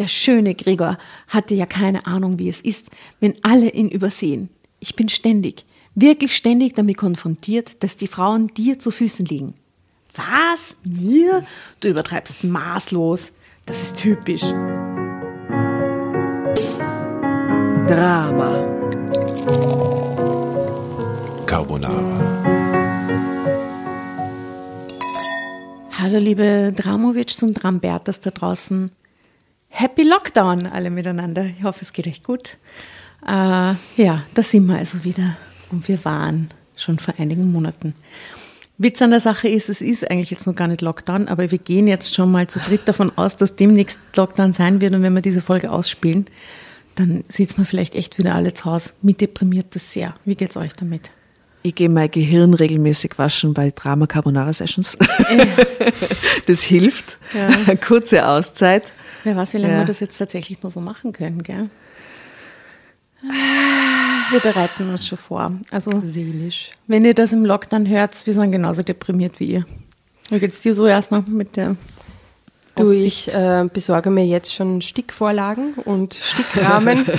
Der schöne Gregor hatte ja keine Ahnung, wie es ist, wenn alle ihn übersehen. Ich bin ständig, wirklich ständig damit konfrontiert, dass die Frauen dir zu Füßen liegen. Was? Mir? Du übertreibst maßlos. Das ist typisch. Drama. Carbonara. Hallo liebe Dramovics und Drambertas da draußen. Happy Lockdown alle miteinander. Ich hoffe, es geht euch gut. Äh, ja, da sind wir also wieder. Und wir waren schon vor einigen Monaten. Witz an der Sache ist, es ist eigentlich jetzt noch gar nicht Lockdown, aber wir gehen jetzt schon mal zu dritt davon aus, dass demnächst Lockdown sein wird. Und wenn wir diese Folge ausspielen, dann sieht man vielleicht echt wieder alle zu Hause. Mich deprimiert das sehr. Wie geht's euch damit? Ich gehe mein Gehirn regelmäßig waschen bei Drama Carbonara Sessions. das hilft. Ja. Kurze Auszeit. Wer weiß, wie lange Ja. wir das jetzt tatsächlich nur so machen können, gell? Wir bereiten uns schon vor. Also, Seelisch. wenn ihr das im Lockdown hört, wir sind genauso deprimiert wie ihr. Wie geht's dir so erst noch mit der Du, Aussicht? ich äh, besorge mir jetzt schon Stickvorlagen und Stickrahmen.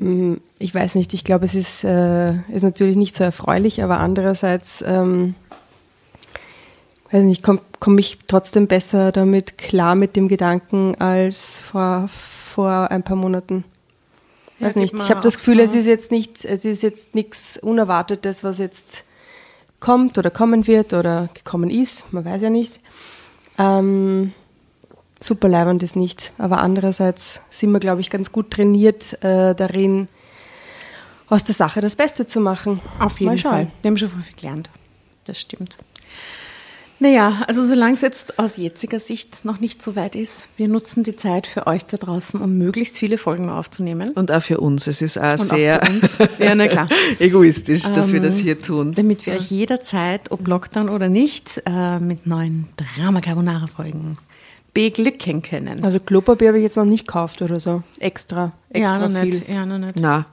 Mm, ich weiß nicht, ich glaube, es ist, äh, ist natürlich nicht so erfreulich, aber andererseits, ähm, weiß nicht, komme komm ich trotzdem besser damit klar mit dem Gedanken als vor, vor ein paar Monaten. Weiß nicht. Ich habe das Gefühl, so. es ist jetzt nicht, es ist jetzt nichts Unerwartetes, was jetzt kommt oder kommen wird oder gekommen ist. Man weiß ja nicht. Ähm, super leibend ist nicht. Aber andererseits sind wir, glaube ich, ganz gut trainiert äh, darin, aus der Sache das Beste zu machen. Auf jeden. Fall. Wir haben schon viel gelernt. Das stimmt. Naja, also solange es jetzt aus jetziger Sicht noch nicht so weit ist, wir nutzen die Zeit für euch da draußen, um möglichst viele Folgen aufzunehmen. Und auch für uns. Es ist auch Und auch sehr uns. Ja, na klar. egoistisch, dass wir Ähm, das hier tun. Damit wir euch jederzeit, ob Lockdown oder nicht, äh, mit neuen Drama Carbonara Folgen beglücken können. Also Klopapier habe ich jetzt noch nicht gekauft oder so. Extra. ja, extra noch viel. nicht. Ja, noch nicht. Na.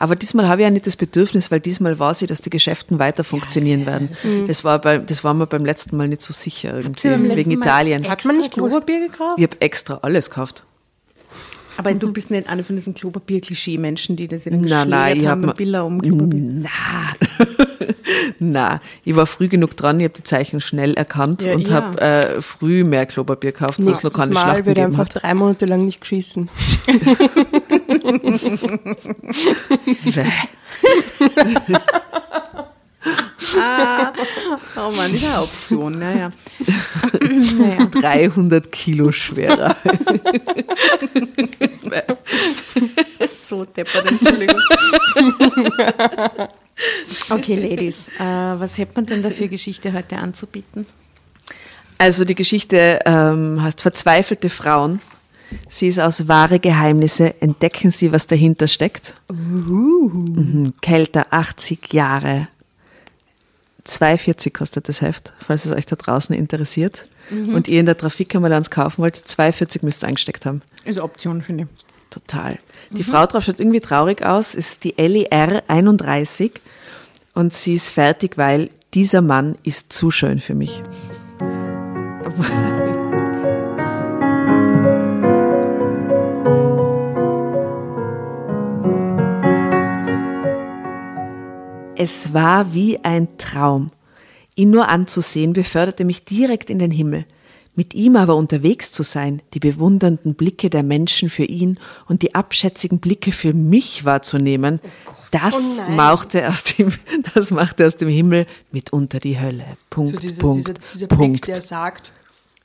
Aber diesmal habe ich ja nicht das Bedürfnis, weil diesmal weiß ich, dass die Geschäften weiter funktionieren werden. Das war, bei, das war mir beim letzten Mal nicht so sicher irgendwie, Sie beim letzten wegen Mal Italien. Hat man nicht? Klopapier gekauft? Ich habe extra alles gekauft. Aber du bist nicht einer von diesen Klopapier-Klischee-Menschen, die das in den Nein, nein, ich habe haben, Bilder um Klopapier. Na, na, ich war früh genug dran, ich habe die Zeichen schnell erkannt Ja, und ja. habe äh, früh mehr Klopapier gekauft, wo es noch keine Mal Schlachten wird gegeben einfach hat. drei Monate lang nicht geschissen. Oh Mann, die war Option, naja. naja. 300 Kilo schwerer. So deppert, Entschuldigung. okay, Ladies, äh, was hätte man denn da für Geschichte heute anzubieten? Also die Geschichte ähm, heißt Verzweifelte Frauen. Sie ist aus wahre Geheimnisse. Entdecken Sie, was dahinter steckt. Mhm. Kälter 80 Jahre. 2,40 kostet das Heft, falls es euch da draußen interessiert. Und ihr in der Trafikkammerlands kaufen wollt, 2,40 müsst ihr eingesteckt haben. Ist eine Option, finde ich. Total. Die Frau drauf schaut irgendwie traurig aus, ist die Ellie R. 31 und sie ist fertig, weil dieser Mann ist zu schön für mich. Es war wie ein Traum. Ihn nur anzusehen beförderte mich direkt in den Himmel. Mit ihm aber unterwegs zu sein, die bewundernden Blicke der Menschen für ihn und die abschätzigen Blicke für mich wahrzunehmen, das Oh nein. machte aus dem, das machte aus dem Himmel mitunter die Hölle. Punkt, So dieser, Punkt, dieser, dieser Punkt. Blick, der sagt,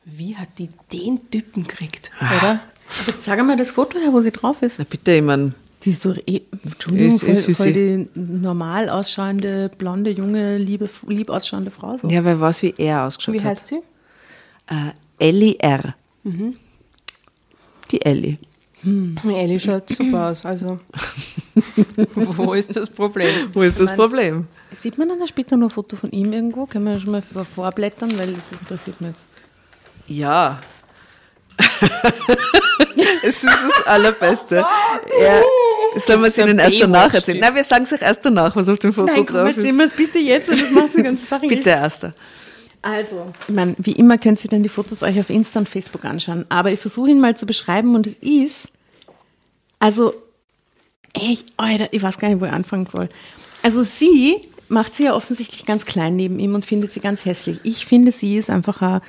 wie hat die den Typen gekriegt, Ah. oder? Aber sag mal das Foto her, wo sie drauf ist. Na bitte, ich mein, Die ist so, eh, Entschuldigung, Ist- ist voll, voll die normal ausschauende, blonde, junge, liebe, lieb ausschauende Frau. So. ja, wer weiß, wie er ausgeschaut Wie hat. heißt sie? Äh, Ellie R. Mhm. Die Ellie. Ellie schaut super aus, also wo ist das Problem? Wo ist das Problem? Sieht man dann später noch ein Foto von ihm irgendwo? Können wir schon mal vor- vorblättern, weil das interessiert mich jetzt. Ja. es ist das Allerbeste. Er, sollen wir es Ihnen ein erst danach erzählen? Nein, wir sagen es euch erst danach, was auf dem Foto Nein, ist. mir bitte jetzt, und das macht die ganze Sache Bitte erst. Also, ich meine, wie immer könnt ihr dann die Fotos euch auf Insta und Facebook anschauen. Aber ich versuche ihn mal zu beschreiben und es ist, also, echt, Alter, ich weiß gar nicht, wo ich anfangen soll. Also sie macht sie ja offensichtlich ganz klein neben ihm und findet sie ganz hässlich. Ich finde, sie ist einfach eine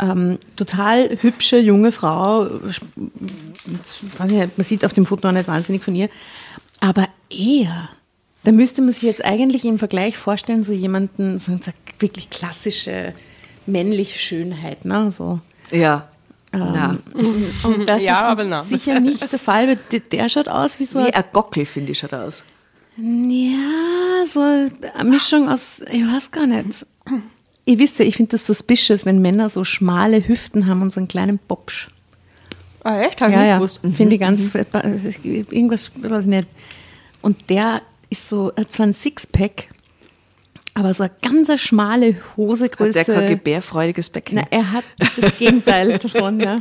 ähm, total hübsche junge Frau. Nicht, man sieht auf dem Foto auch nicht wahnsinnig von ihr. Aber er, da müsste man sich jetzt eigentlich im Vergleich vorstellen, so jemanden, so eine wirklich klassische männliche Schönheit, ne? So. Ja. Na. Und das Ja, ist sicher nicht der Fall, weil der, der schaut aus wie so Wie ein, ein Gockel, finde ich, schaut aus. ja, so eine Mischung aus, ich weiß gar nicht. Ihr wisst ja, ich finde das suspicious, wenn Männer so schmale Hüften haben und so einen kleinen Bobsch. Ah, echt? Hab ich Ja, nicht ja, gewusst. finde ich ganz, irgendwas, weiß ich nicht. Und der ist so, er hat zwar ein Sixpack, aber so eine ganz schmale Hosegröße. Hat der kein gebärfreudiges Becken? Na, er hat das Gegenteil davon, ja.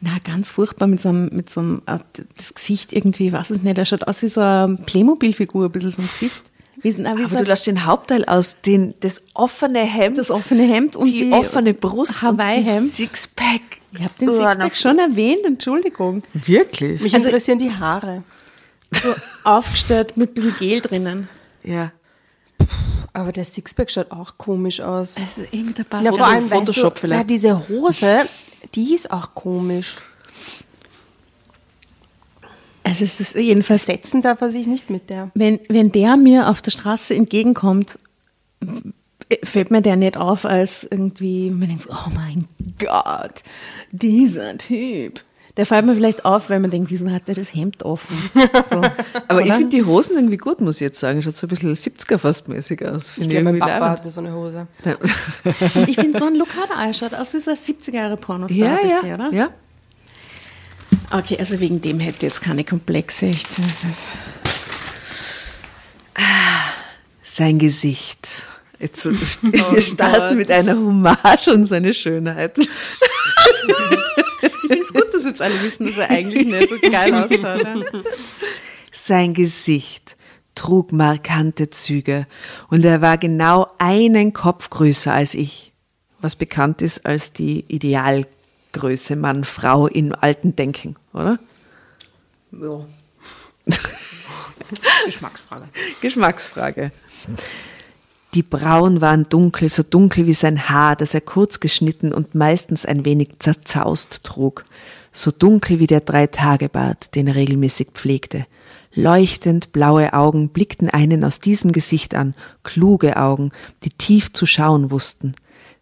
Na, ganz furchtbar mit so einem, mit so einem, äh, das Gesicht irgendwie, weiß es nicht, er schaut aus wie so eine Playmobil-Figur, ein bisschen vom Gesicht. Wie, na, wie Aber du lässt den Hauptteil aus, den, das offene Hemd, das offene Hemd und die, die, offene Brust Hawaii-Hemd. und die Sixpack. Ich habe den Oh, Sixpack schon erwähnt, Entschuldigung. Wirklich? Mich Also- interessieren die Haare. So aufgestellt mit ein bisschen Gel drinnen. Ja. Aber der Sixpack schaut auch komisch aus. Also irgendwie der passt. Ja, vor allem, Photoshop weißt du, vielleicht. Na, diese Hose, die ist auch komisch. Also es ist jedenfalls Setzen darf er sich nicht mit der. Wenn, wenn der mir auf der Straße entgegenkommt, fällt mir der nicht auf als irgendwie, man denkt, so, oh mein Gott, dieser Typ. Der fällt mir vielleicht auf, wenn man denkt, wieso hat der das Hemd offen? So, Aber ich oder? finde die Hosen irgendwie gut, muss ich jetzt sagen. Schaut so ein bisschen 70er fast mäßig aus. Ich Finde ich glaube, mein Papa leibend. hatte so eine Hose. ich finde, so ein auch. schaut aus wie so ein 70er Jahre Pornostar Ja, ein bisschen, ja, oder? ja. Okay, also wegen dem hätte jetzt keine Komplexe. Ich, ist, Sein Gesicht. Jetzt, wir starten mit einer Hommage an seine Schönheit. ich finde es gut, dass jetzt alle wissen, dass er eigentlich nicht so geil ausschaut. Ja? Sein Gesicht trug markante Züge und er war genau einen Kopf größer als ich, was bekannt ist als die Idealgröße Mann-Frau in alten Denken, oder? Ja. Geschmacksfrage. Geschmacksfrage. Die Brauen waren dunkel, so dunkel wie sein Haar, das er kurz geschnitten und meistens ein wenig zerzaust trug, so dunkel wie der Dreitagebart, den er regelmäßig pflegte. Leuchtend blaue Augen blickten einen aus diesem Gesicht an, kluge Augen, die tief zu schauen wussten.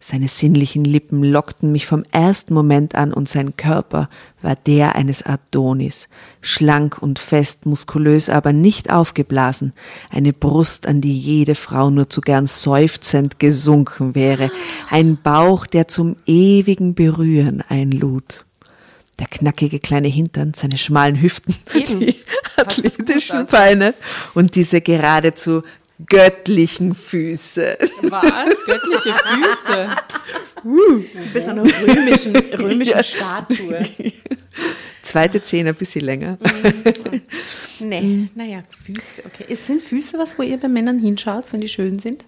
Seine sinnlichen Lippen lockten mich vom ersten Moment an und sein Körper war der eines Adonis, schlank und fest, muskulös, aber nicht aufgeblasen, eine Brust, an die jede Frau nur zu gern seufzend gesunken wäre, ein Bauch, der zum ewigen Berühren einlud. Der knackige kleine Hintern, seine schmalen Hüften, Eben. die athletischen? Beine und diese geradezu göttlichen Füße. Was? Göttliche Füße. Bis einer römischen, römischen Statue. Zweite Zähne ein bisschen länger. Nee, naja, Füße, okay. Es sind Füße was, wo ihr bei Männern hinschaut, wenn die schön sind?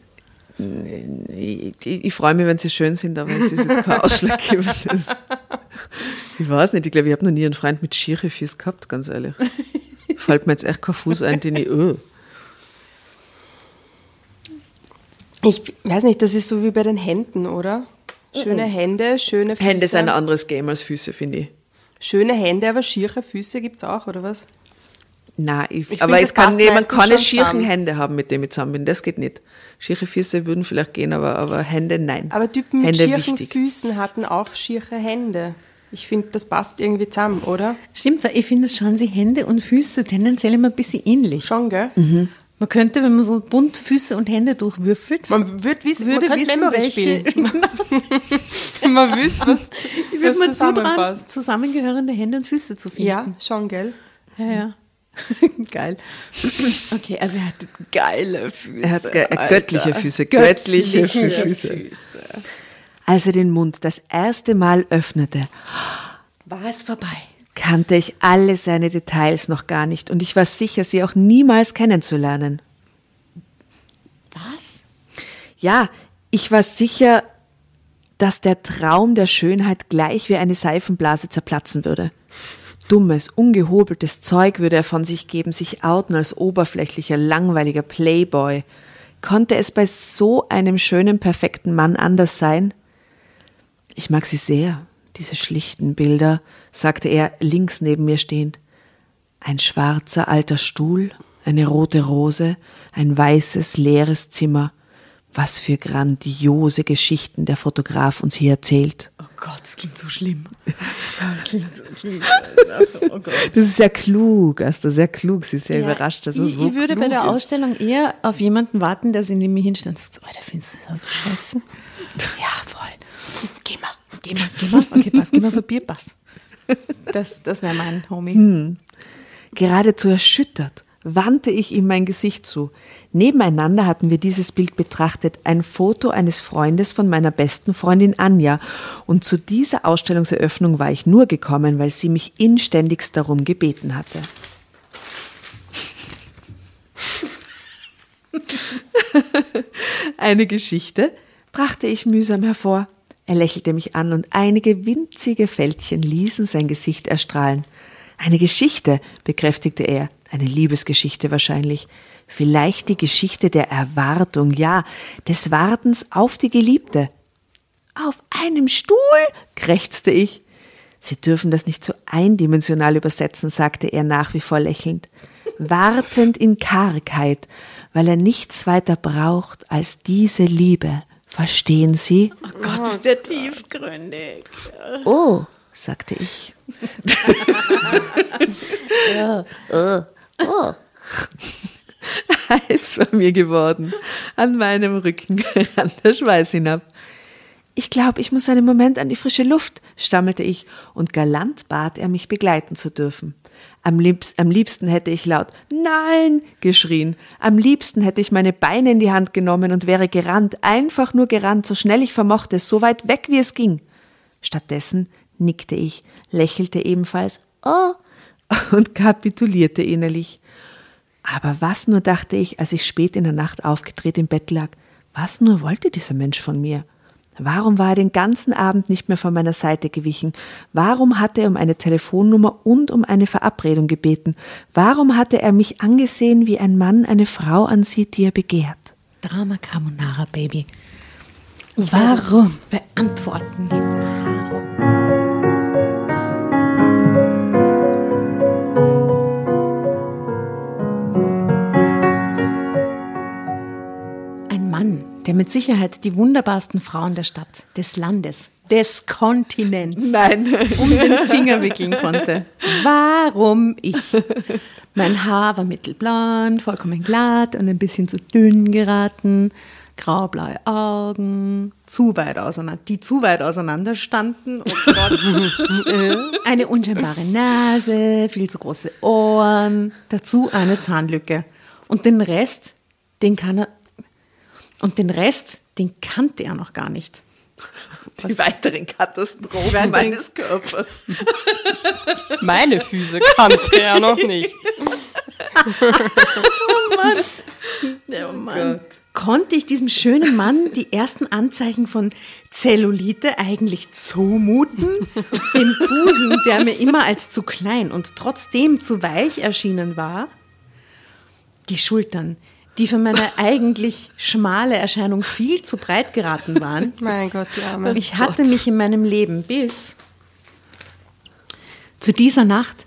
Ich, ich, ich freue mich, wenn sie schön sind, aber es ist jetzt kein Ausschlaggebendes. Ich weiß nicht, ich glaube, ich habe noch nie einen Freund mit schiere Füßen gehabt, ganz ehrlich. Fällt mir jetzt echt kein Fuß ein, den ich, oh. Ich weiß nicht, das ist so wie bei den Händen, oder? Schöne Hände, schöne Füße. Hände sind ein anderes Game als Füße, finde ich. Schöne Hände, aber schiere Füße gibt es auch, oder was? Nein, ich, Ich aber find, es kann jemand meistens keine schon schieren zusammen. Hände haben, mit dem ich zusammen bin. Das geht nicht. Schiere Füße würden vielleicht gehen, aber, aber Hände nein. Aber Typen mit Hände schieren wichtig. Füßen hatten auch schiere Hände. Ich finde, das passt irgendwie zusammen, oder? Stimmt, weil ich finde, es schauen sie Hände und Füße tendenziell immer ein bisschen ähnlich. Schon, gell? Man könnte, wenn man so bunt Füße und Hände durchwürfelt, Man wird wissen, würde man könnte wissen, Memory welche, spielen. genau, man wüsste, was, würde was zusammenpasst. zusammengehörende Hände und Füße zu finden. Ja, schon, gell? ja. ja. Geil. Okay, also er hat geile Füße. Er hat ge Alter. göttliche Füße, göttliche Füße. Als er den Mund das erste Mal öffnete, War es vorbei? Kannte ich alle seine Details noch gar nicht und ich war sicher, sie auch niemals kennenzulernen. Was? Ja, ich war sicher, dass der Traum der Schönheit gleich wie eine Seifenblase zerplatzen würde. Dummes, ungehobeltes Zeug würde er von sich geben, sich outen als oberflächlicher, langweiliger Playboy. Konnte es bei so einem schönen, perfekten Mann anders sein? Ich mag sie sehr, diese schlichten Bilder, sagte er links neben mir stehend. Ein schwarzer alter Stuhl, eine rote Rose, ein weißes leeres Zimmer. Was für grandiose Geschichten der Fotograf uns hier erzählt. Oh Gott, das klingt so schlimm. oh das ist sehr klug, Asta, sehr klug. Sie ist sehr ja, überrascht, dass er so Ich würde bei der ist. Ausstellung eher auf jemanden warten, der sich neben mir hinstellt und sagt, oh, der findest du das so scheiße? Ja, voll. Geh mal, geh mal, geh mal. Okay, pass, geh mal für Bier, pass. Das, das wäre mein Homie. Hm. Geradezu erschüttert wandte ich ihm mein Gesicht zu. Nebeneinander hatten wir dieses Bild betrachtet, ein Foto eines Freundes von meiner besten Freundin Anja. Und zu dieser Ausstellungseröffnung war ich nur gekommen, weil sie mich inständigst darum gebeten hatte. Eine Geschichte brachte ich mühsam hervor. Er lächelte mich an und einige winzige Fältchen ließen sein Gesicht erstrahlen. Eine Geschichte, bekräftigte er, eine Liebesgeschichte wahrscheinlich. Vielleicht die Geschichte der Erwartung, ja, des Wartens auf die Geliebte. Auf einem Stuhl? krächzte ich. Sie dürfen das nicht so eindimensional übersetzen, sagte er nach wie vor lächelnd. Wartend in Kargheit, weil er nichts weiter braucht als diese Liebe. Verstehen Sie? Oh Gott, ist der tiefgründig. Oh, sagte ich. ja, oh. Oh. Heiß war mir geworden. An meinem Rücken rann der Schweiß hinab. Ich glaube, ich muss einen Moment an die frische Luft, stammelte ich, und galant bat er, mich begleiten zu dürfen. Am, liebst, am liebsten hätte ich laut Nein geschrien. Am liebsten hätte ich meine Beine in die Hand genommen und wäre gerannt, einfach nur gerannt, so schnell ich vermochte, so weit weg wie es ging. Stattdessen nickte ich, lächelte ebenfalls Oh und kapitulierte innerlich. Aber was nur dachte ich, als ich spät in der Nacht aufgedreht im Bett lag, was nur wollte dieser Mensch von mir? Warum war er den ganzen Abend nicht mehr von meiner Seite gewichen? Warum hatte er um eine Telefonnummer und um eine Verabredung gebeten? Warum hatte er mich angesehen, wie ein Mann eine Frau ansieht, die er begehrt? Drama Carbonara, Baby. Warum? Beantworten. Warum? Der mit Sicherheit die wunderbarsten Frauen der Stadt, des Landes, des Kontinents Nein. um den Finger wickeln konnte. Warum ich? Mein Haar war mittelblond, vollkommen glatt und ein bisschen zu dünn geraten, graublaue Augen, zu weit auseinander, die zu weit auseinander standen. Oh eine unscheinbare Nase, viel zu große Ohren, dazu eine Zahnlücke. Und den Rest, den kann er und den Rest, den kannte er noch gar nicht. Die Was? weiteren Katastrophen weiteren meines Körpers. Meine Füße kannte er noch nicht. oh Mann. Oh Mann. Oh Konnte ich diesem schönen Mann die ersten Anzeichen von Zellulite eigentlich zumuten? Dem Busen, der mir immer als zu klein und trotzdem zu weich erschienen war? Die Schultern, die für meine eigentlich schmale Erscheinung viel zu breit geraten waren. Mein Gott, die Arme. Ich hatte mich in meinem Leben bis zu dieser Nacht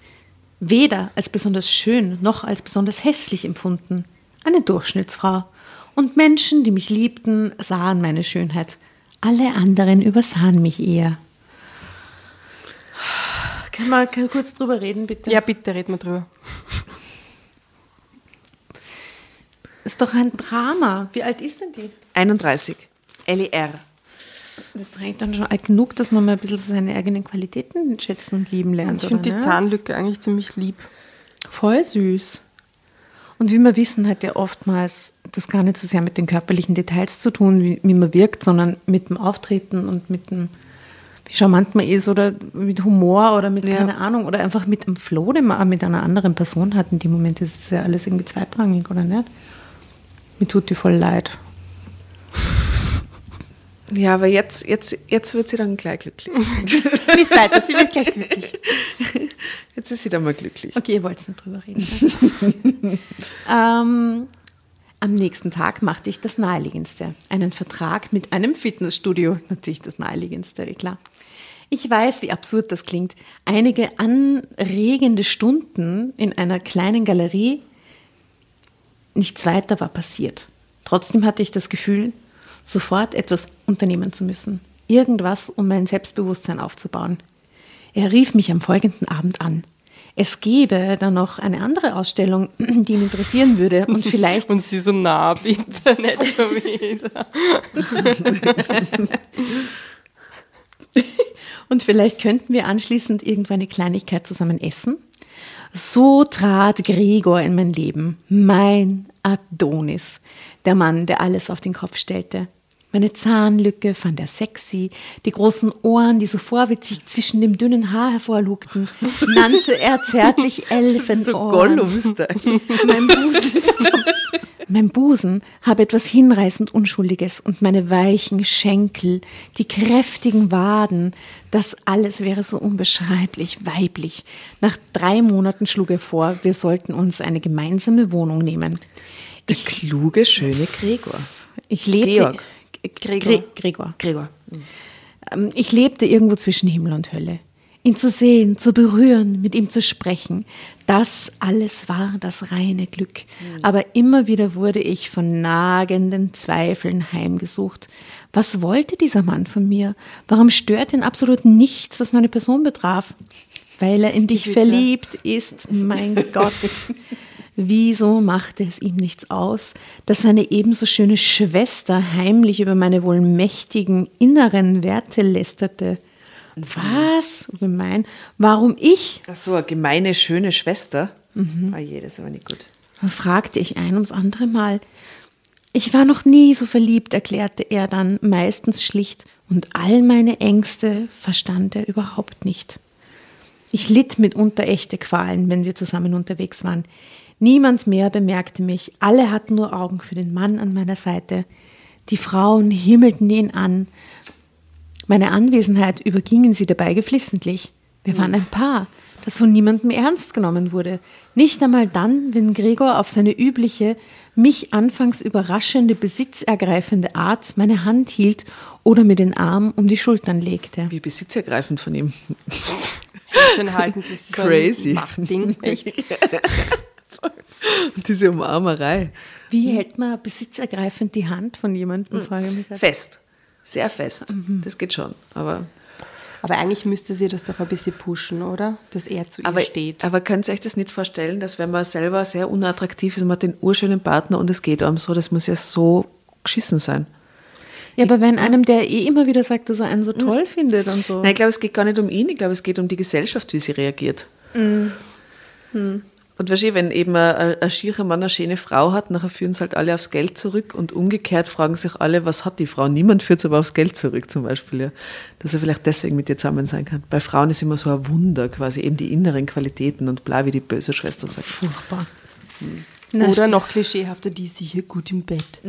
weder als besonders schön noch als besonders hässlich empfunden. Eine Durchschnittsfrau. Und Menschen, die mich liebten, sahen meine Schönheit. Alle anderen übersahen mich eher. Können wir kurz drüber reden, bitte? Ja, bitte, reden wir drüber. ist doch ein Drama. Wie alt ist denn die? 31. LER. Das ist eigentlich dann schon alt genug, dass man mal ein bisschen seine eigenen Qualitäten schätzen und lieben lernt. Ich finde die Zahnlücke eigentlich ziemlich lieb. Voll süß. Und wie wir wissen, hat ja oftmals das gar nicht so sehr mit den körperlichen Details zu tun, wie, wie man wirkt, sondern mit dem Auftreten und mit dem, wie charmant man ist oder mit Humor oder mit, ja. keine Ahnung, oder einfach mit dem Flow, den man auch mit einer anderen Person hat. In dem Moment ist es ja alles irgendwie zweitrangig, oder nicht? Mir tut die voll leid. Ja, aber jetzt, jetzt, jetzt wird sie dann gleich glücklich. Lies weiter, sie wird gleich glücklich. Jetzt ist sie dann mal glücklich. Okay, ihr wollt nicht drüber reden. ähm, am nächsten Tag machte ich das Naheliegendste. Einen Vertrag mit einem Fitnessstudio. Natürlich das Naheliegendste, klar. Ich weiß, wie absurd das klingt. Einige anregende Stunden in einer kleinen Galerie, nichts weiter war passiert. Trotzdem hatte ich das Gefühl, sofort etwas unternehmen zu müssen. Irgendwas, um mein Selbstbewusstsein aufzubauen. Er rief mich am folgenden Abend an. Es gäbe dann noch eine andere Ausstellung, die ihn interessieren würde und vielleicht. Und sie so nah, bitte, nicht schon wieder. und vielleicht könnten wir anschließend irgendwann eine Kleinigkeit zusammen essen. So trat Gregor in mein Leben, mein Adonis, der Mann, der alles auf den Kopf stellte. Meine Zahnlücke fand er sexy, die großen Ohren, die so vorwitzig zwischen dem dünnen Haar hervorlugten, nannte er zärtlich Elfenohren. So Gollum-Style. Mein Busen, mein Busen habe etwas hinreißend Unschuldiges und meine weichen Schenkel, die kräftigen Waden, das alles wäre so unbeschreiblich weiblich. Nach drei Monaten schlug er vor, wir sollten uns eine gemeinsame Wohnung nehmen. Der kluge, schöne Gregor. Ich lebte. Georg. Gregor. Gre Gregor. Gregor. Ähm, Ich lebte irgendwo zwischen Himmel und Hölle. Ihn zu sehen, zu berühren, mit ihm zu sprechen, das alles war das reine Glück. Aber immer wieder wurde ich von nagenden Zweifeln heimgesucht. Was wollte dieser Mann von mir? Warum stört ihn absolut nichts, was meine Person betraf? Weil er in dich Bitte. verliebt ist, mein Gott. Wieso machte es ihm nichts aus, dass seine ebenso schöne Schwester heimlich über meine wohl mächtigen inneren Werte lästerte? Was? Gemein. Warum ich? Ach so, eine gemeine, schöne Schwester. Ah je, das ist aber nicht gut. fragte ich ein ums andere Mal. Ich war noch nie so verliebt, erklärte er dann meistens schlicht, und all meine Ängste verstand er überhaupt nicht. Ich litt mitunter echte Qualen, wenn wir zusammen unterwegs waren. Niemand mehr bemerkte mich, alle hatten nur Augen für den Mann an meiner Seite. Die Frauen himmelten ihn an. Meine Anwesenheit übergingen sie dabei geflissentlich. Wir waren ein Paar, das von niemandem ernst genommen wurde. Nicht einmal dann, wenn Gregor auf seine übliche, mich anfangs überraschende, besitzergreifende Art meine Hand hielt oder mir den Arm um die Schultern legte. Wie besitzergreifend von ihm. Schön halten, das ist Crazy. ein Machtding, echt. Diese Umarmerei. Wie hält man besitzergreifend die Hand von jemandem? Frage ich mich. Fest. Sehr fest. Das geht schon. Aber, Aber eigentlich müsste sie das doch ein bisschen pushen, oder? Dass er zu aber, ihr steht. aber könnt ihr euch das nicht vorstellen, dass wenn man selber sehr unattraktiv ist und man hat den urschönen Partner und es geht einem so, das muss ja so geschissen sein. Ja, aber wenn einem, der eh immer wieder sagt, dass er einen so toll findet und so. Nein, ich glaube, es geht gar nicht um ihn, ich glaube, es geht um die Gesellschaft, wie sie reagiert. Und wahrscheinlich, wenn eben ein, ein schierer Mann eine schöne Frau hat, nachher führen sie halt alle aufs Geld zurück und umgekehrt fragen sich alle, was hat die Frau? Niemand führt es aber aufs Geld zurück zum Beispiel. Ja. Dass er vielleicht deswegen mit dir zusammen sein kann. Bei Frauen ist immer so ein Wunder, quasi eben die inneren Qualitäten und bla, wie die böse Schwester sagt. Furchtbar. Na, Oder noch klischeehafter, die ist sicher gut im Bett.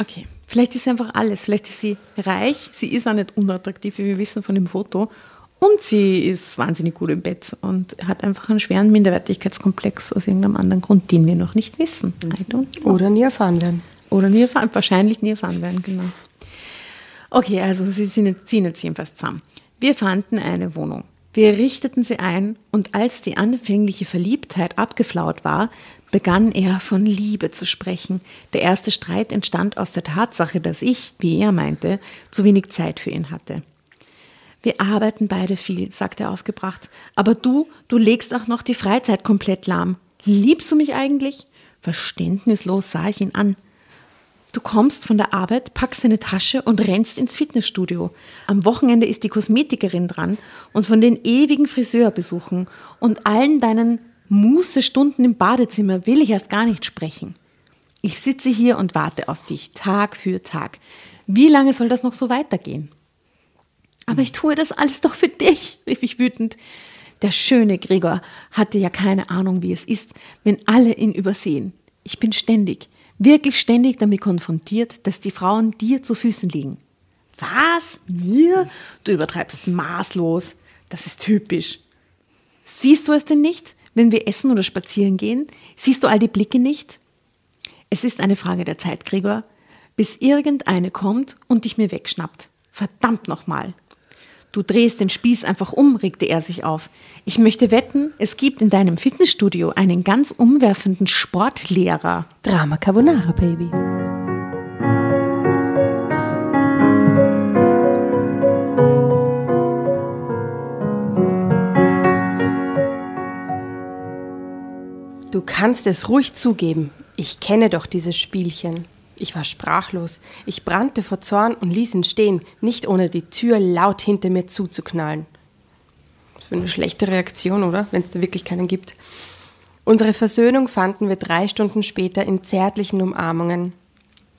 Okay, vielleicht ist sie einfach alles. Vielleicht ist sie reich, sie ist auch nicht unattraktiv, wie wir wissen von dem Foto. Und sie ist wahnsinnig gut im Bett und hat einfach einen schweren Minderwertigkeitskomplex aus irgendeinem anderen Grund, den wir noch nicht wissen. Oder nie erfahren werden. Oder nie erfahren, wahrscheinlich nie erfahren werden, genau. Okay, also sie ziehen jetzt jedenfalls zusammen. Wir fanden eine Wohnung. Wir richteten sie ein und als die anfängliche Verliebtheit abgeflaut war, begann er von Liebe zu sprechen. Der erste Streit entstand aus der Tatsache, dass ich, wie er meinte, zu wenig Zeit für ihn hatte. Wir arbeiten beide viel, sagte er aufgebracht. Aber du, du legst auch noch die Freizeit komplett lahm. Liebst du mich eigentlich? Verständnislos sah ich ihn an. Du kommst von der Arbeit, packst deine Tasche und rennst ins Fitnessstudio. Am Wochenende ist die Kosmetikerin dran und von den ewigen Friseurbesuchen und allen deinen Mußestunden im Badezimmer will ich erst gar nicht sprechen. Ich sitze hier und warte auf dich, Tag für Tag. Wie lange soll das noch so weitergehen? Aber ich tue das alles doch für dich, rief ich wütend. Der schöne Gregor hatte ja keine Ahnung, wie es ist, wenn alle ihn übersehen. Ich bin ständig, wirklich ständig damit konfrontiert, dass die Frauen dir zu Füßen liegen. Was? Mir? Du übertreibst maßlos. Das ist typisch. Siehst du es denn nicht, wenn wir essen oder spazieren gehen? Siehst du all die Blicke nicht? Es ist eine Frage der Zeit, Gregor, bis irgendeine kommt und dich mir wegschnappt. Verdammt nochmal. Du drehst den Spieß einfach um, regte er sich auf. Ich möchte wetten, es gibt in deinem Fitnessstudio einen ganz umwerfenden Sportlehrer. Drama Carbonara, Baby. Du kannst es ruhig zugeben. Ich kenne doch dieses Spielchen. Ich war sprachlos. Ich brannte vor Zorn und ließ ihn stehen, nicht ohne die Tür laut hinter mir zuzuknallen. Das wäre eine schlechte Reaktion, oder? Wenn es da wirklich keinen gibt. Unsere Versöhnung fanden wir drei Stunden später in zärtlichen Umarmungen.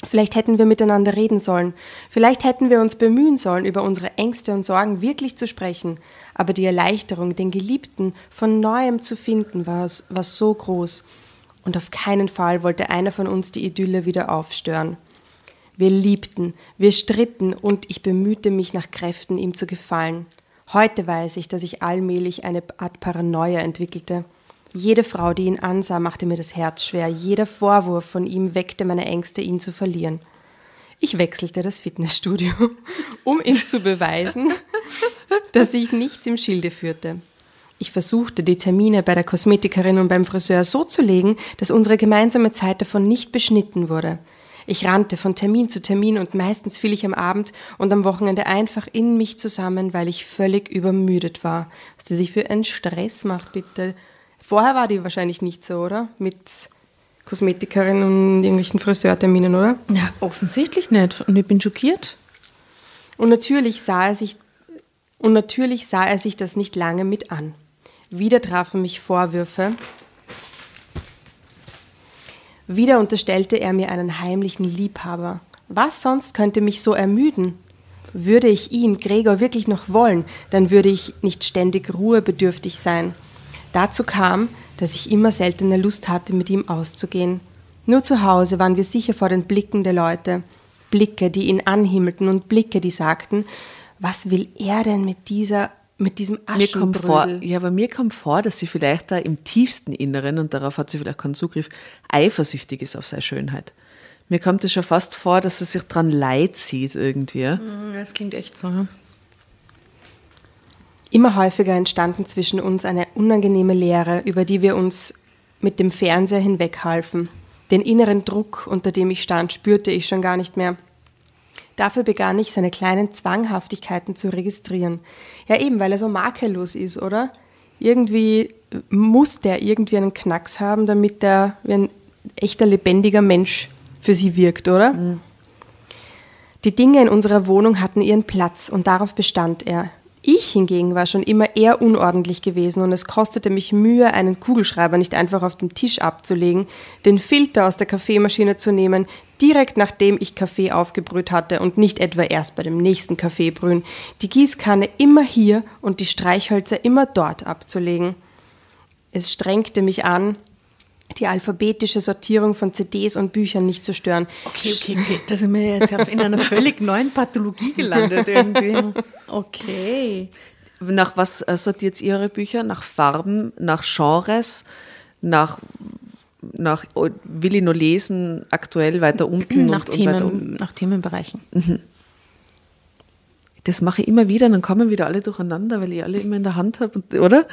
Vielleicht hätten wir miteinander reden sollen. Vielleicht hätten wir uns bemühen sollen, über unsere Ängste und Sorgen wirklich zu sprechen. Aber die Erleichterung, den Geliebten von neuem zu finden, war, war so groß und auf keinen Fall wollte einer von uns die Idylle wieder aufstören. Wir liebten, wir stritten und ich bemühte mich nach Kräften, ihm zu gefallen. Heute weiß ich, dass ich allmählich eine Art Paranoia entwickelte. Jede Frau, die ihn ansah, machte mir das Herz schwer. Jeder Vorwurf von ihm weckte meine Ängste, ihn zu verlieren. Ich wechselte das Fitnessstudio, um ihm zu beweisen, dass ich nichts im Schilde führte. Ich versuchte, die Termine bei der Kosmetikerin und beim Friseur so zu legen, dass unsere gemeinsame Zeit davon nicht beschnitten wurde. Ich rannte von Termin zu Termin und meistens fiel ich am Abend und am Wochenende einfach in mich zusammen, weil ich völlig übermüdet war. Was die sich für einen Stress macht, bitte. Vorher war die wahrscheinlich nicht so, oder? Mit Kosmetikerin und irgendwelchen Friseurterminen, oder? Ja, offensichtlich nicht. Und ich bin schockiert. Und natürlich sah er sich, und natürlich sah er sich das nicht lange mit an. Wieder trafen mich Vorwürfe. Wieder unterstellte er mir einen heimlichen Liebhaber. Was sonst könnte mich so ermüden? Würde ich ihn, Gregor, wirklich noch wollen, dann würde ich nicht ständig ruhebedürftig sein. Dazu kam, dass ich immer seltener Lust hatte, mit ihm auszugehen. Nur zu Hause waren wir sicher vor den Blicken der Leute. Blicke, die ihn anhimmelten und Blicke, die sagten, was will er denn mit dieser mit diesem mir kommt vor, Ja, aber mir kommt vor, dass sie vielleicht da im tiefsten Inneren, und darauf hat sie vielleicht keinen Zugriff, eifersüchtig ist auf seine Schönheit. Mir kommt es schon fast vor, dass sie sich dran leid sieht irgendwie. Mhm, das klingt echt so. Ja. Immer häufiger entstanden zwischen uns eine unangenehme Leere, über die wir uns mit dem Fernseher hinweghalfen. Den inneren Druck, unter dem ich stand, spürte ich schon gar nicht mehr. Dafür begann ich, seine kleinen Zwanghaftigkeiten zu registrieren. Ja, eben, weil er so makellos ist, oder? Irgendwie muss der irgendwie einen Knacks haben, damit er wie ein echter lebendiger Mensch für sie wirkt, oder? Mhm. Die Dinge in unserer Wohnung hatten ihren Platz und darauf bestand er. Ich hingegen war schon immer eher unordentlich gewesen und es kostete mich Mühe, einen Kugelschreiber nicht einfach auf dem Tisch abzulegen, den Filter aus der Kaffeemaschine zu nehmen, direkt nachdem ich Kaffee aufgebrüht hatte und nicht etwa erst bei dem nächsten Kaffeebrühen, die Gießkanne immer hier und die Streichhölzer immer dort abzulegen. Es strengte mich an, die alphabetische Sortierung von CDs und Büchern nicht zu stören. Okay, okay, okay. Da sind wir jetzt in einer völlig neuen Pathologie gelandet irgendwie. Okay. Nach was äh, sortiert ihr Ihre Bücher? Nach Farben, nach Genres, nach, nach oh, will ich nur lesen, aktuell weiter unten nach, und, Themen, und weiter unten? Nach Themenbereichen. Mhm. Das mache ich immer wieder, dann kommen wieder alle durcheinander, weil ich alle immer in der Hand habe, oder?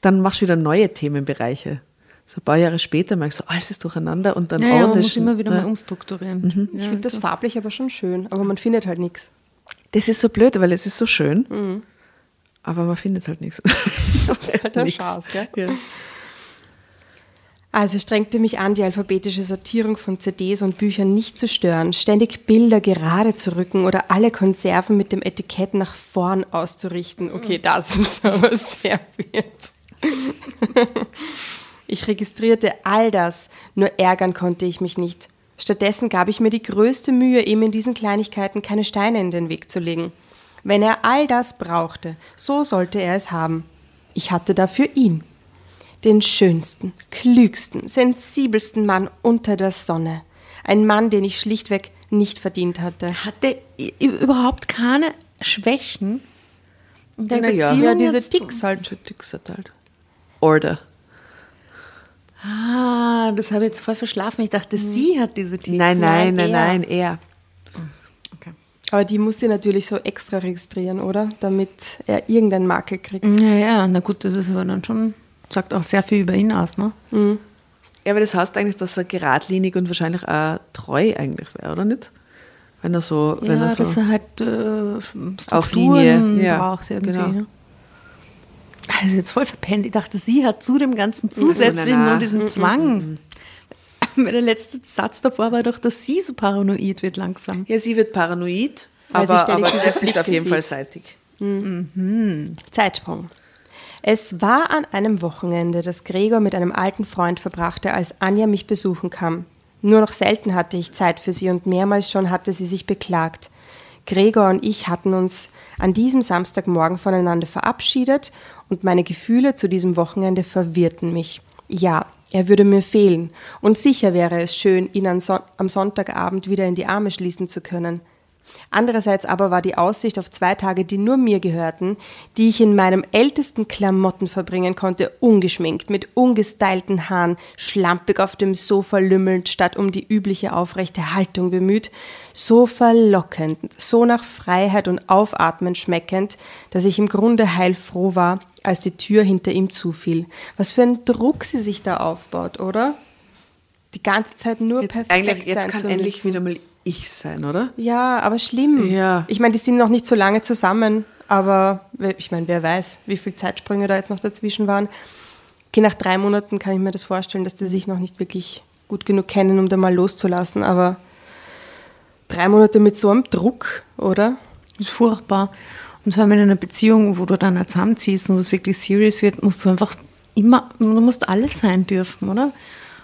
Dann machst du wieder neue Themenbereiche so ein paar Jahre später merkst du, alles ist durcheinander und dann ja, ja, man muss immer wieder ja. mal umstrukturieren. Mhm. Ich finde das farblich aber schon schön, aber man findet halt nichts. Das ist so blöd, weil es ist so schön, mhm. aber man findet halt nichts. das ist halt ein Schatz, gell? Ja. Also strengte mich an, die alphabetische Sortierung von CDs und Büchern nicht zu stören, ständig Bilder gerade zu rücken oder alle Konserven mit dem Etikett nach vorn auszurichten. Okay, das ist aber sehr weird. Ich registrierte all das, nur ärgern konnte ich mich nicht. Stattdessen gab ich mir die größte Mühe, ihm in diesen Kleinigkeiten keine Steine in den Weg zu legen. Wenn er all das brauchte, so sollte er es haben. Ich hatte dafür ihn. Den schönsten, klügsten, sensibelsten Mann unter der Sonne. Ein Mann, den ich schlichtweg nicht verdient hatte. Hatte überhaupt keine Schwächen in der Na ja. Beziehung. Ja, diese? Ticks halt. Ticks hat halt. Order. Ah, das habe ich jetzt voll verschlafen. Ich dachte, sie hat diese Ticks. Nein, nein, nein, Nein, er. er. Okay. Aber die muss sie natürlich so extra registrieren, oder? Damit er irgendeinen Makel kriegt. Ja, ja, na gut, das ist aber dann schon, sagt auch sehr viel über ihn aus, ne? Ja, aber das heißt eigentlich, dass er geradlinig und wahrscheinlich auch treu eigentlich wäre, oder nicht? Wenn er so, wenn ja, er so dass er halt äh, Auf Strukturen Linie, ja, braucht irgendwie. genau. Ja. Also jetzt voll verpennt. Ich dachte, sie hat zu dem Ganzen zusätzlich na, na. nur diesen Zwang. Weil der letzte Satz davor war doch, dass sie so paranoid wird langsam. Ja, sie wird paranoid, Weil sie aber, aber das ist auf jeden sieht. Fall seitig. Zeitsprung. Es war an einem Wochenende, das Gregor mit einem alten Freund verbrachte, als Anja mich besuchen kam. Nur noch selten hatte ich Zeit für sie und mehrmals schon hatte sie sich beklagt. Gregor und ich hatten uns an diesem Samstagmorgen voneinander verabschiedet und meine Gefühle zu diesem Wochenende verwirrten mich. Ja, er würde mir fehlen und sicher wäre es schön, ihn am Sonntagabend wieder in die Arme schließen zu können. Andererseits aber war die Aussicht auf zwei Tage, die nur mir gehörten, die ich in meinem ältesten Klamotten verbringen konnte, ungeschminkt, mit ungestylten Haaren, schlampig auf dem Sofa lümmelnd, statt um die übliche aufrechte Haltung bemüht, so verlockend, so nach Freiheit und Aufatmen schmeckend, dass ich im Grunde heilfroh war, als die Tür hinter ihm zufiel. Was für ein Druck sie sich da aufbaut, oder? Die ganze Zeit nur Jetzt, perfekt eigentlich, jetzt sein kann zu endlich wieder mal ich sein, oder? Ja, aber schlimm. Ja. Ich meine, die sind noch nicht so lange zusammen, aber wer- ich meine, wer weiß, wie viele Zeitsprünge da jetzt noch dazwischen waren. Okay, nach drei Monaten kann ich mir das vorstellen, dass die sich noch nicht wirklich gut genug kennen, um da mal loszulassen, aber drei Monate mit so einem Druck, oder? Das ist furchtbar. Und vor allem in einer Beziehung, wo du dann auch zusammenziehst und wo es wirklich serious wird, musst du einfach immer, du musst alles sein dürfen, oder?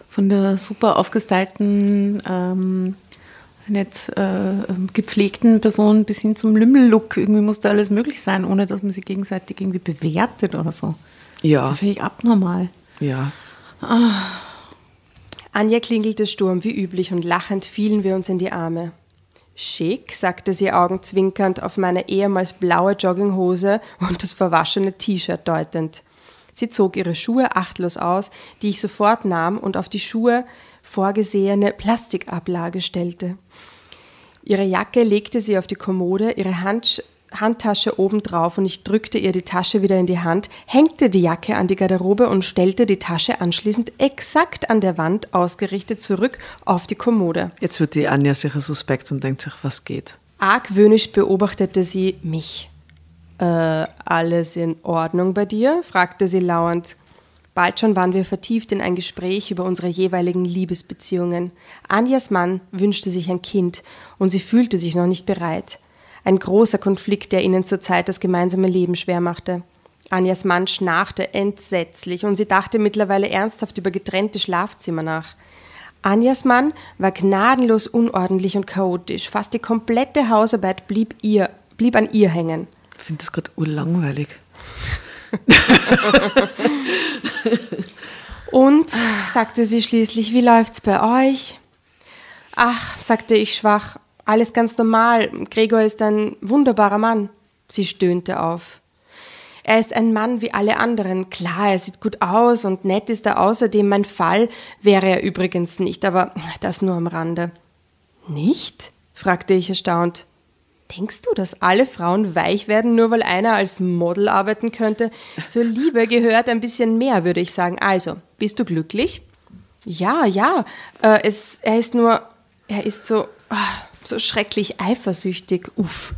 Von der super aufgestylten, ähm, nicht äh, ähm, gepflegten Person bis hin zum Lümmel-Look. Irgendwie muss da alles möglich sein, ohne dass man sich gegenseitig irgendwie bewertet oder so. Ja. Das finde ich abnormal. Ja. Anja klingelte Sturm wie üblich und lachend fielen wir uns in die Arme. Schick, sagte sie augenzwinkernd auf meine ehemals blaue Jogginghose und das verwaschene T-Shirt deutend. Sie zog ihre Schuhe achtlos aus, die ich sofort nahm und auf die Schuhe vorgesehene Plastikablage stellte. Ihre Jacke legte sie auf die Kommode, ihre Hand, Handtasche obendrauf und ich drückte ihr die Tasche wieder in die Hand, hängte die Jacke an die Garderobe und stellte die Tasche anschließend exakt an der Wand ausgerichtet zurück auf die Kommode. Jetzt wird die Anja sicher suspekt und denkt sich, was geht. Argwöhnisch beobachtete sie mich. Äh, alles in Ordnung bei dir? fragte sie lauernd. Bald schon waren wir vertieft in ein Gespräch über unsere jeweiligen Liebesbeziehungen. Anjas Mann wünschte sich ein Kind und sie fühlte sich noch nicht bereit. Ein großer Konflikt, der ihnen zurzeit das gemeinsame Leben schwer machte. Anjas Mann schnarchte entsetzlich und sie dachte mittlerweile ernsthaft über getrennte Schlafzimmer nach. Anjas Mann war gnadenlos unordentlich und chaotisch. Fast die komplette Hausarbeit blieb, ihr, blieb an ihr hängen. Ich finde das gerade urlangweilig. Und, sagte sie schließlich, wie läuft's bei euch? Ach, sagte ich schwach, alles ganz normal. Gregor ist ein wunderbarer Mann. Sie stöhnte auf. Er ist ein Mann wie alle anderen. Klar, er sieht gut aus und nett ist er außerdem. Mein Fall wäre er übrigens nicht, aber das nur am Rande. Nicht? fragte ich erstaunt. Denkst du, dass alle Frauen weich werden, nur weil einer als Model arbeiten könnte? Zur Liebe gehört ein bisschen mehr, würde ich sagen. Also, bist du glücklich? Ja, ja. Äh, es, er ist nur, er ist so, ah, so schrecklich eifersüchtig. Uff.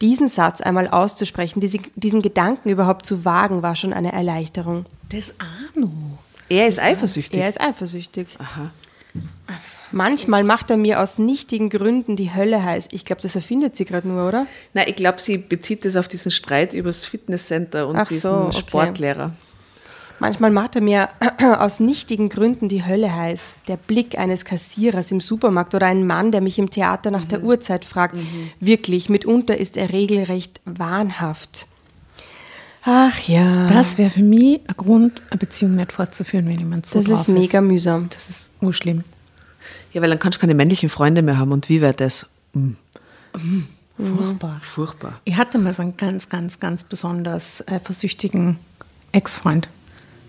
Diesen Satz einmal auszusprechen, diese, diesen Gedanken überhaupt zu wagen, war schon eine Erleichterung. Das Arno. Er ist eifersüchtig. Er ist eifersüchtig. Manchmal macht er mir aus nichtigen Gründen die Hölle heiß. Ich glaube, das erfindet sie gerade nur, oder? Nein, ich glaube, sie bezieht das auf diesen Streit über das Fitnesscenter und Ach diesen so, okay. Sportlehrer. Manchmal macht er mir aus nichtigen Gründen die Hölle heiß. Der Blick eines Kassierers im Supermarkt oder ein Mann, der mich im Theater nach der Uhrzeit fragt. Wirklich, mitunter ist er regelrecht wahnhaft. Ach ja, Das wäre für mich ein Grund, eine Beziehung nicht fortzuführen, wenn jemand so das drauf ist mega mühsam. Das ist urschlimm. Ja, weil dann kannst du keine männlichen Freunde mehr haben. Und wie wäre das? Mm, Furchtbar. furchtbar. Ich hatte mal so einen ganz, ganz, ganz besonders eifersüchtigen Ex-Freund.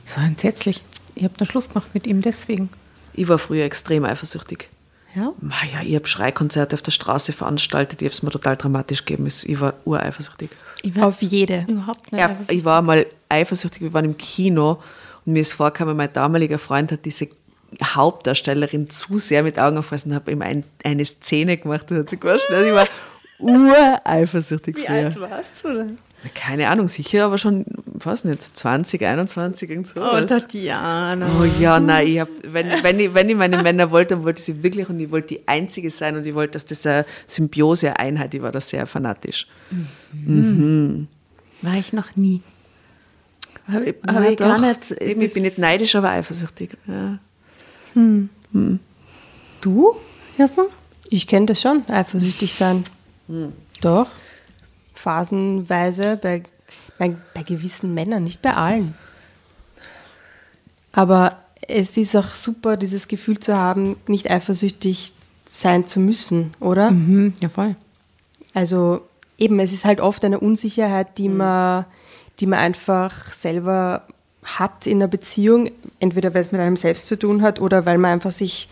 Das war entsetzlich. Ich habe den Schluss gemacht mit ihm deswegen. Ich war früher extrem eifersüchtig. Ja? Ma Ja, ich habe Schreikonzerte auf der Straße veranstaltet. Ich habe es mir total dramatisch gegeben. Ich war ureifersüchtig. Ich war Auf jede. überhaupt nicht Ja, ich war mal eifersüchtig, wir waren im Kino und mir ist vorgekommen, mein damaliger Freund hat diese Hauptdarstellerin zu sehr mit Augen gefressen und habe ihm ein, eine Szene gemacht, das hat sich gewaschen. Also ich war ureifersüchtig Wie früher. alt warst du denn? Keine Ahnung, sicher, aber schon, weiß nicht, 20, 21, irgend so. Oh, Tatjana. Oh ja, nein, ich hab, wenn, wenn, ich, wenn ich meine Männer wollte, dann wollte ich sie wirklich und ich wollte die Einzige sein und ich wollte, dass das eine Symbiose, eine Einheit, ich war da sehr fanatisch. War ich noch nie. Habe ich, hab ich gar nicht. Bin ich nicht neidisch, aber eifersüchtig. Ja. Du, Jasna? Ich kenne das schon, eifersüchtig sein. Doch. Phasenweise bei, bei, bei gewissen Männern, nicht bei allen. Aber es ist auch super, dieses Gefühl zu haben, nicht eifersüchtig sein zu müssen, oder? Mhm, ja, voll. Also eben, es ist halt oft eine Unsicherheit, die, man, die man einfach selber hat in einer Beziehung, entweder weil es mit einem selbst zu tun hat oder weil man einfach sich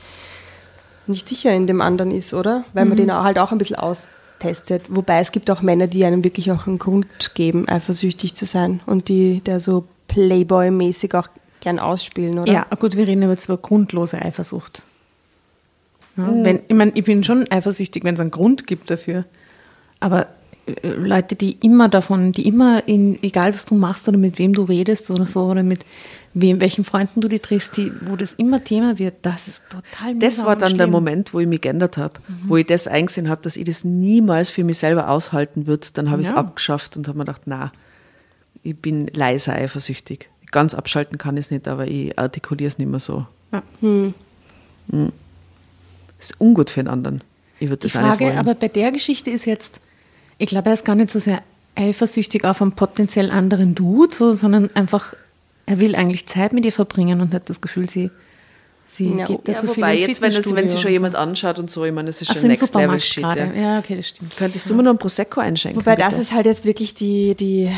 nicht sicher in dem anderen ist, oder? Weil man den halt auch ein bisschen austestet. Wobei es gibt auch Männer, die einem wirklich auch einen Grund geben, eifersüchtig zu sein und die der so Playboy-mäßig auch gern ausspielen, oder? Ja, gut, wir reden aber jetzt über grundlose Eifersucht. Ja, wenn, ich meine, ich bin schon eifersüchtig, wenn es einen Grund gibt dafür. Aber Leute, die immer davon, die immer in, egal was du machst oder mit wem du redest oder so, oder mit wem, welchen Freunden du die triffst, die, wo das immer Thema wird, das ist total Das war dann der schlimm. Moment, wo ich mich geändert habe, wo ich das eingesehen habe, dass ich das niemals für mich selber aushalten würde. Dann habe ich es Ja. abgeschafft und habe mir gedacht, na, ich bin leiser eifersüchtig. Ganz abschalten kann ich es nicht, aber ich artikuliere es nicht mehr so. Ja. Das ist ungut für den anderen. Ich würde Die das auch nicht Frage, aber bei der Geschichte ist jetzt, ich glaube, er ist gar nicht so sehr eifersüchtig auf einen potenziell anderen Dude, so, sondern einfach, er will eigentlich Zeit mit ihr verbringen und hat das Gefühl, sie, sie Ja, geht da ja, zu viel Wobei, ins jetzt, wenn, es, wenn sich Fitnessstudio schon und jemand so. anschaut und so, ich meine, das ist Ach schon so, im Next Level Supermarkt Shit. gerade. Ja. Ja, okay, das stimmt. Könntest du mir noch ein Prosecco einschenken? Wobei bitte? das ist halt jetzt wirklich die, die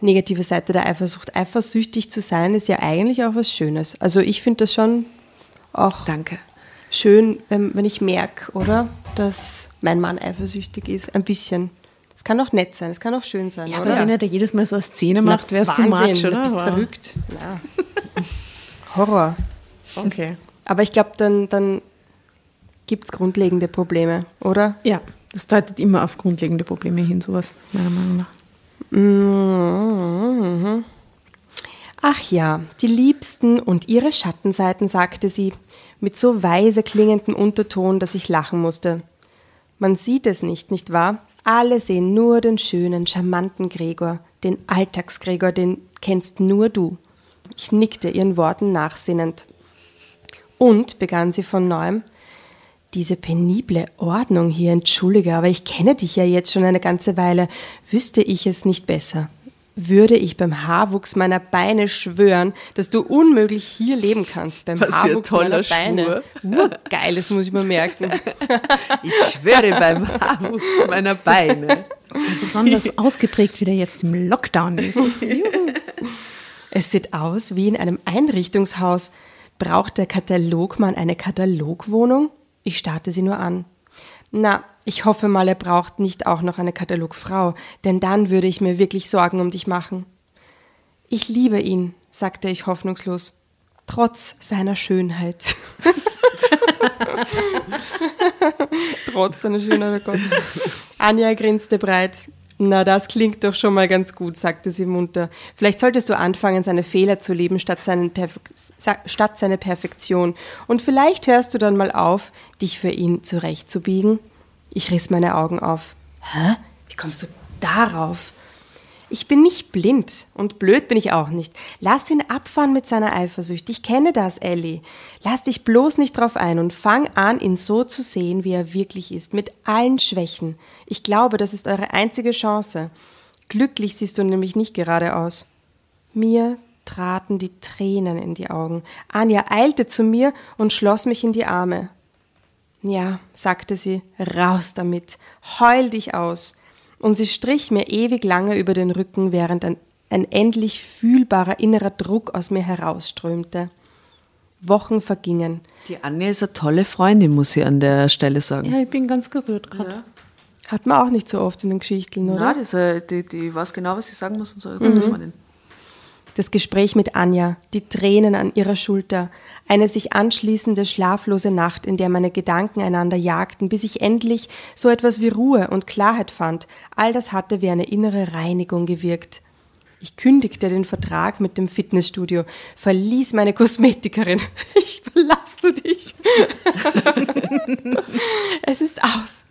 negative Seite der Eifersucht. Eifersüchtig zu sein ist ja eigentlich auch was Schönes. Also ich finde das schon auch Danke. Schön, wenn, wenn ich merke, oder? Dass mein Mann eifersüchtig ist. Ein bisschen. Es kann auch nett sein, es kann auch schön sein, Ja, oder? aber wenn er da jedes Mal so eine Szene macht, wäre es zu much, oder? Du bist verrückt. Ja. Horror. Okay. Aber ich glaube, dann, dann gibt es grundlegende Probleme, oder? Ja, das deutet immer auf grundlegende Probleme hin, sowas, meiner Meinung nach. Mhm. Ach ja, die Liebsten und ihre Schattenseiten, sagte sie, mit so weise klingendem Unterton, dass ich lachen musste. Man sieht es nicht, nicht wahr? Alle sehen nur den schönen, charmanten Gregor, den Alltagsgregor, den kennst nur du. Ich nickte ihren Worten nachsinnend. Und, begann sie von neuem, diese penible Ordnung hier, entschuldige, aber ich kenne dich ja jetzt schon eine ganze Weile. Wüsste ich es nicht besser, würde ich beim Haarwuchs meiner Beine schwören, dass du unmöglich hier leben kannst. Beim Was für ein Haarwuchs toller meiner Beine. Urgeil, das muss ich mir merken. Ich schwöre beim Haarwuchs meiner Beine. Besonders ausgeprägt, wie der jetzt im Lockdown ist. Es sieht aus wie in einem Einrichtungshaus. Braucht der Katalogmann eine Katalogwohnung? Ich starrte sie nur an. Na, ich hoffe mal, er braucht nicht auch noch eine Katalogfrau, denn dann würde ich mir wirklich Sorgen um dich machen. Ich liebe ihn, sagte ich hoffnungslos, trotz seiner Schönheit. trotz seiner Schönheit, oh Gott. Anja grinste breit. Na, das klingt doch schon mal ganz gut, sagte sie munter. Vielleicht solltest du anfangen, seine Fehler zu lieben, statt, statt seine Perfektion. Und vielleicht hörst du dann mal auf, dich für ihn zurechtzubiegen. Ich riss meine Augen auf. Hä? Wie kommst du darauf? Ich bin nicht blind und blöd bin ich auch nicht. Lass ihn abfahren mit seiner Eifersucht. Ich kenne das, Ellie. Lass dich bloß nicht drauf ein und fang an, ihn so zu sehen, wie er wirklich ist, mit allen Schwächen. Ich glaube, das ist eure einzige Chance. Glücklich siehst du nämlich nicht gerade aus. Mir traten die Tränen in die Augen. Anja eilte zu mir und schloss mich in die Arme. Ja, sagte sie, raus damit, heul dich aus. Und sie strich mir ewig lange über den Rücken, während ein, ein endlich fühlbarer innerer Druck aus mir herausströmte. Wochen vergingen. Die Anja ist eine tolle Freundin, muss ich an der Stelle sagen. Ja, ich bin ganz gerührt gerade. Hat man auch nicht so oft in den Geschichten, oder? Ja, die, ist, die, die weiß genau, was sie sagen muss und so eine gute Freundin. Das Gespräch mit Anja, die Tränen an ihrer Schulter, eine sich anschließende schlaflose Nacht, in der meine Gedanken einander jagten, bis ich endlich so etwas wie Ruhe und Klarheit fand. All das hatte wie eine innere Reinigung gewirkt. Ich kündigte den Vertrag mit dem Fitnessstudio, verließ meine Kosmetikerin. Ich verlasse dich. es ist aus.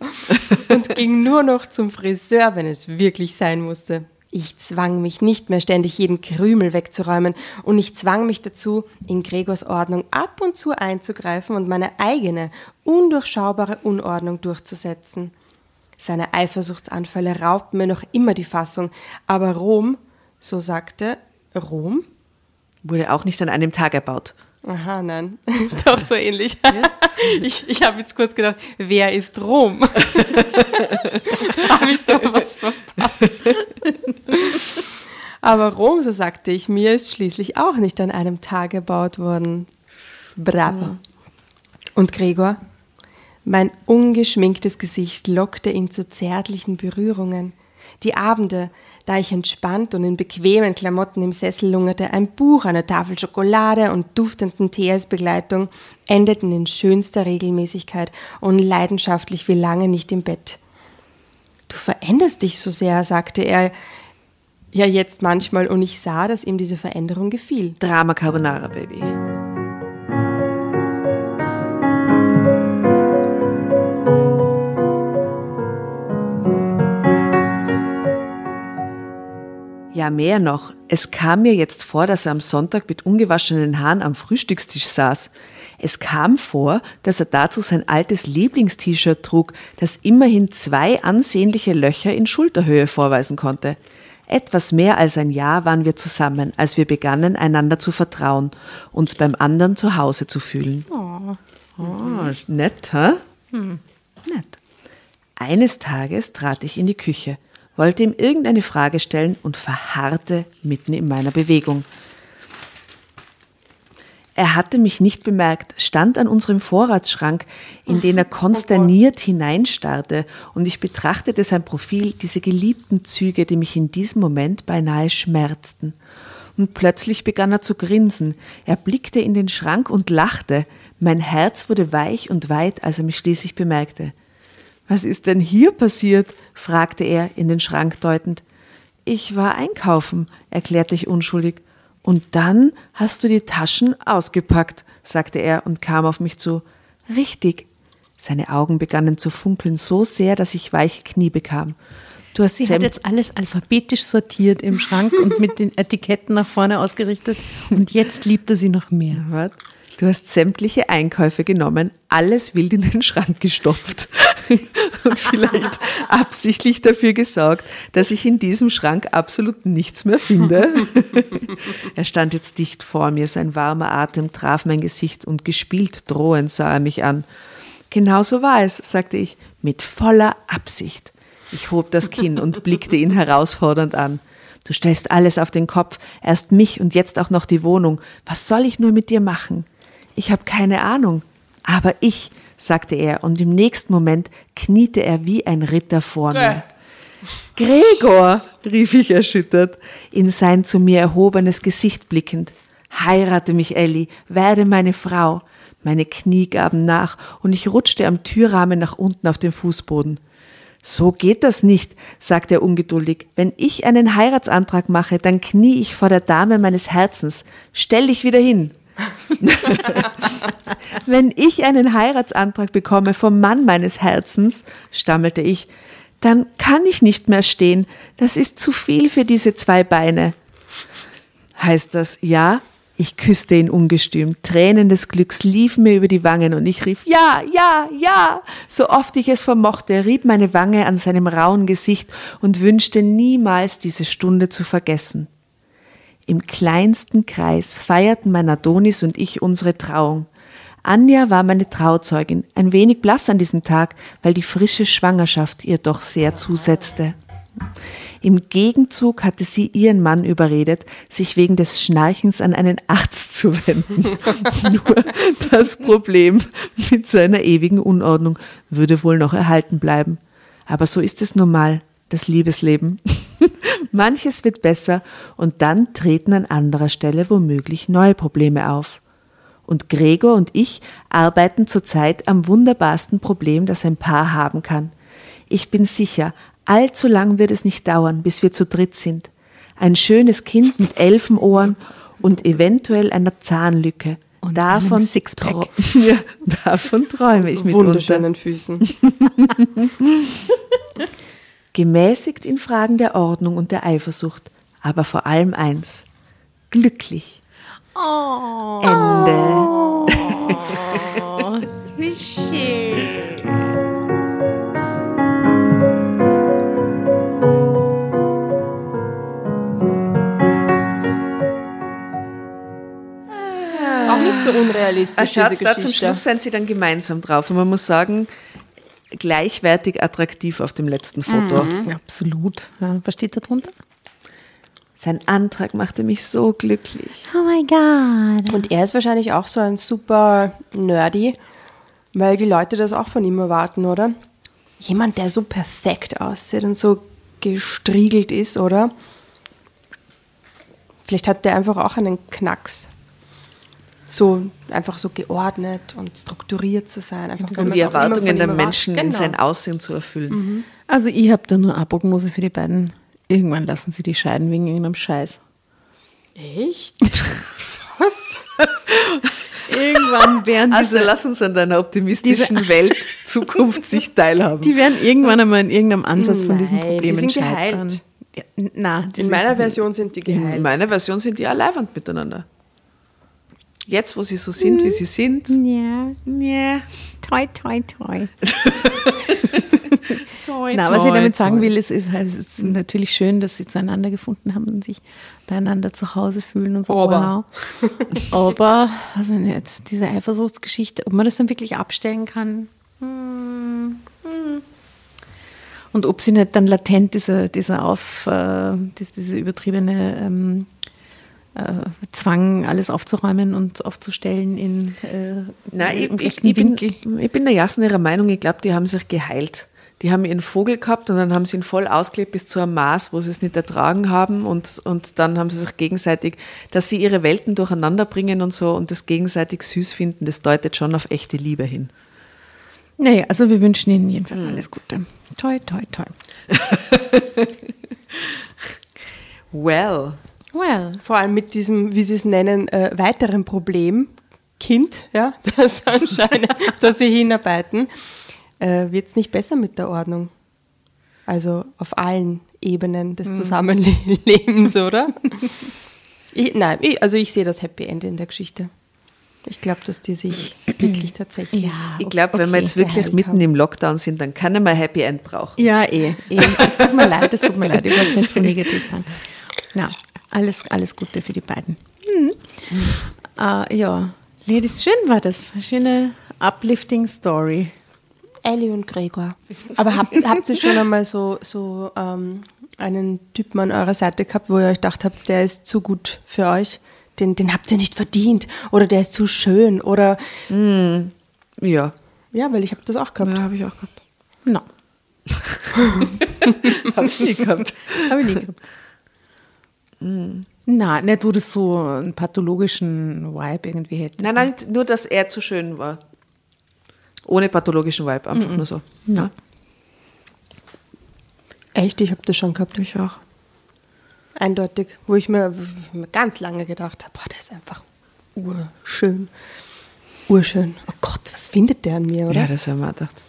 Und ging nur noch zum Friseur, wenn es wirklich sein musste. Ich zwang mich nicht mehr ständig jeden Krümel wegzuräumen und ich zwang mich dazu, in Gregors Ordnung ab und zu einzugreifen und meine eigene, undurchschaubare Unordnung durchzusetzen. Seine Eifersuchtsanfälle raubten mir noch immer die Fassung, aber Rom, so sagte Rom, Wurde auch nicht an einem Tag erbaut. Aha, nein. Doch so ähnlich. Ich, ich habe jetzt kurz gedacht, wer ist Rom? habe ich da was verpasst? Aber Rom, so sagte ich mir, ist schließlich auch nicht an einem Tag erbaut worden. Bravo. Und Gregor? Mein ungeschminktes Gesicht lockte ihn zu zärtlichen Berührungen. Die Abende, da ich entspannt und in bequemen Klamotten im Sessel lungerte, ein Buch, eine Tafel Schokolade und duftenden Tee als Begleitung, endeten in schönster Regelmäßigkeit und leidenschaftlich wie lange nicht im Bett. Du veränderst dich so sehr, sagte er ja jetzt manchmal, und ich sah, dass ihm diese Veränderung gefiel. Drama Carbonara, Baby. Ja, mehr noch. Es kam mir jetzt vor, dass er am Sonntag mit ungewaschenen Haaren am Frühstückstisch saß. Es kam vor, dass er dazu sein altes Lieblingst-T-Shirt trug, das immerhin zwei ansehnliche Löcher in Schulterhöhe vorweisen konnte. Etwas mehr als ein Jahr waren wir zusammen, als wir begannen, einander zu vertrauen, uns beim anderen zu Hause zu fühlen. Oh, ist nett, hä? Nett. Eines Tages trat ich in die Küche, wollte ihm irgendeine Frage stellen und verharrte mitten in meiner Bewegung. Er hatte mich nicht bemerkt, stand an unserem Vorratsschrank, in den er konsterniert hineinstarrte, und ich betrachtete sein Profil, diese geliebten Züge, die mich in diesem Moment beinahe schmerzten. Und plötzlich begann er zu grinsen. Er blickte in den Schrank und lachte. Mein Herz wurde weich und weit, als er mich schließlich bemerkte. Was ist denn hier passiert? fragte er, in den Schrank deutend. Ich war einkaufen, erklärte ich unschuldig. Und dann hast du die Taschen ausgepackt, sagte er und kam auf mich zu. Richtig. Seine Augen begannen zu funkeln so sehr, dass ich weiche Knie bekam. Du hast Sie hat säm- jetzt alles alphabetisch sortiert im Schrank und mit den Etiketten nach vorne ausgerichtet. Und jetzt liebt er sie noch mehr. Du hast sämtliche Einkäufe genommen, alles wild in den Schrank gestopft und vielleicht absichtlich dafür gesorgt, dass ich in diesem Schrank absolut nichts mehr finde. er stand jetzt dicht vor mir, sein warmer Atem traf mein Gesicht und gespielt drohend sah er mich an. Genau so war es, sagte ich, mit voller Absicht. Ich hob das Kinn und blickte ihn herausfordernd an. Du stellst alles auf den Kopf, erst mich und jetzt auch noch die Wohnung. Was soll ich nur mit dir machen? Ich habe keine Ahnung. Aber ich, sagte er, und im nächsten Moment kniete er wie ein Ritter vor mir. Gregor, rief ich erschüttert, in sein zu mir erhobenes Gesicht blickend. Heirate mich, Elli, werde meine Frau. Meine Knie gaben nach und ich rutschte am Türrahmen nach unten auf den Fußboden. So geht das nicht, sagte er ungeduldig. Wenn ich einen Heiratsantrag mache, dann knie ich vor der Dame meines Herzens. Stell dich wieder hin. Wenn ich einen Heiratsantrag bekomme vom Mann meines Herzens, stammelte ich, dann kann ich nicht mehr stehen. Das ist zu viel für diese zwei Beine. Heißt das ja? Ich küsste ihn ungestüm. Tränen des Glücks liefen mir über die Wangen und ich rief Ja, ja, ja. So oft ich es vermochte, rieb meine Wange an seinem rauen Gesicht und wünschte niemals diese Stunde zu vergessen. Im kleinsten Kreis feierten mein Adonis und ich unsere Trauung. Anja war meine Trauzeugin, ein wenig blass an diesem Tag, weil die frische Schwangerschaft ihr doch sehr zusetzte. Im Gegenzug hatte sie ihren Mann überredet, sich wegen des Schnarchens an einen Arzt zu wenden. Nur das Problem mit seiner ewigen Unordnung würde wohl noch erhalten bleiben. Aber so ist es nun mal, das Liebesleben. Manches wird besser und dann treten an anderer Stelle womöglich neue Probleme auf. Und Gregor und ich arbeiten zurzeit am wunderbarsten Problem, das ein Paar haben kann. Ich bin sicher, allzu lang wird es nicht dauern, bis wir zu dritt sind. Ein schönes Kind mit Elfenohren und eventuell einer Zahnlücke. Und davon, ja, davon träume ich mitunter. Wunderschönen Füßen. Gemäßigt in Fragen der Ordnung und der Eifersucht, aber vor allem eins: glücklich. Ende. Wie schön. Auch nicht so unrealistisch, Ah, diese schaut's, da zum Schluss sind sie dann gemeinsam drauf. Und man muss sagen, gleichwertig attraktiv auf dem letzten Foto. Ja, absolut. Ja, was steht da drunter? Sein Antrag machte mich so glücklich. Oh my God. Und er ist wahrscheinlich auch so ein super Nerdy, weil die Leute das auch von ihm erwarten, oder? Jemand, der so perfekt aussieht und so gestriegelt ist, oder? Vielleicht hat der einfach auch einen Knacks. So einfach so geordnet und strukturiert zu sein. Einfach, Um die Erwartungen der. Menschen in Genau. sein Aussehen zu erfüllen. Also ich habe da nur eine Prognose für die beiden. Irgendwann lassen sie die scheiden wegen irgendeinem Scheiß. Echt? Was? Irgendwann werden Also diese, lass uns an deiner optimistischen Welt Zukunft sich teilhaben. die werden irgendwann einmal in irgendeinem Ansatz von diesem Nein, Problem die sind scheitern. geheilt. Ja, na, In meiner Version sind die In geheilt. meiner Version sind die leibend miteinander. Jetzt, wo sie so sind, wie sie sind, Ja, ja. toi, toi, toi. Toi, Na, was ich damit sagen toi. will, ist, ist, es ist natürlich schön, dass sie zueinander gefunden haben und sich beieinander zu Hause fühlen und so. Aber. Wow. Aber, also nicht, diese Eifersuchtsgeschichte, ob man das dann wirklich abstellen kann. hm, hm. Und ob sie nicht dann latent diese, diese auf, äh, diese, diese übertriebene ähm, äh, Zwang, alles aufzuräumen und aufzustellen in äh, Nein, ich, ich, ich, bin, ich bin der Jassen ihrer Meinung, ich glaube, die haben sich geheilt. Die haben ihren Vogel gehabt und dann haben sie ihn voll ausgelebt bis zu einem Maß, wo sie es nicht ertragen haben und, und dann haben sie sich gegenseitig, dass sie ihre Welten durcheinander bringen und so und das gegenseitig süß finden, das deutet schon auf echte Liebe hin. Naja, also wir wünschen Ihnen jedenfalls alles Gute. Toi, toi, toi. Well, Well. Vor allem mit diesem, wie Sie es nennen, äh, weiteren Problem, Kind, ja, das anscheinend, auf das Sie hinarbeiten, äh, wird es nicht besser mit der Ordnung. Also auf allen Ebenen des Zusammenlebens, oder? Ich, nein, ich, also ich sehe das Happy End in der Geschichte. Ich glaube, dass die sich wirklich tatsächlich. Ja. ich glaube, wenn wir Okay, jetzt wirklich mitten haben. im Lockdown sind, dann kann er mal Happy End brauchen. Ja, eh. eh. Es tut mir leid, es tut mir leid. Ich wollte nicht so negativ sein. Na, alles, alles Gute für die beiden. Hm. Äh, ja, Ladies, schön war das. Schöne uplifting Story. Ellie und Gregor. Aber habt, habt ihr schon einmal so, so ähm, einen Typen an eurer Seite gehabt, wo ihr euch gedacht habt, der ist zu gut für euch? Den, den habt ihr nicht verdient. Oder der ist zu schön. Oder Ja, ja, weil ich habe das auch gehabt. ja habe ich auch gehabt. No, Habe ich nie gehabt. habe ich nie gehabt. Na, nicht, wo das so einen pathologischen Vibe irgendwie hätte. Nein, nein, nur, dass er zu schön war. Ohne pathologischen Vibe, einfach nur so. Ja. Echt, ich habe das schon gehabt. Ich auch. Eindeutig. Wo ich mir, ganz lange gedacht habe, boah, der ist einfach urschön. Urschön. Oh Gott, was findet der an mir, oder? Ja, das haben wir gedacht.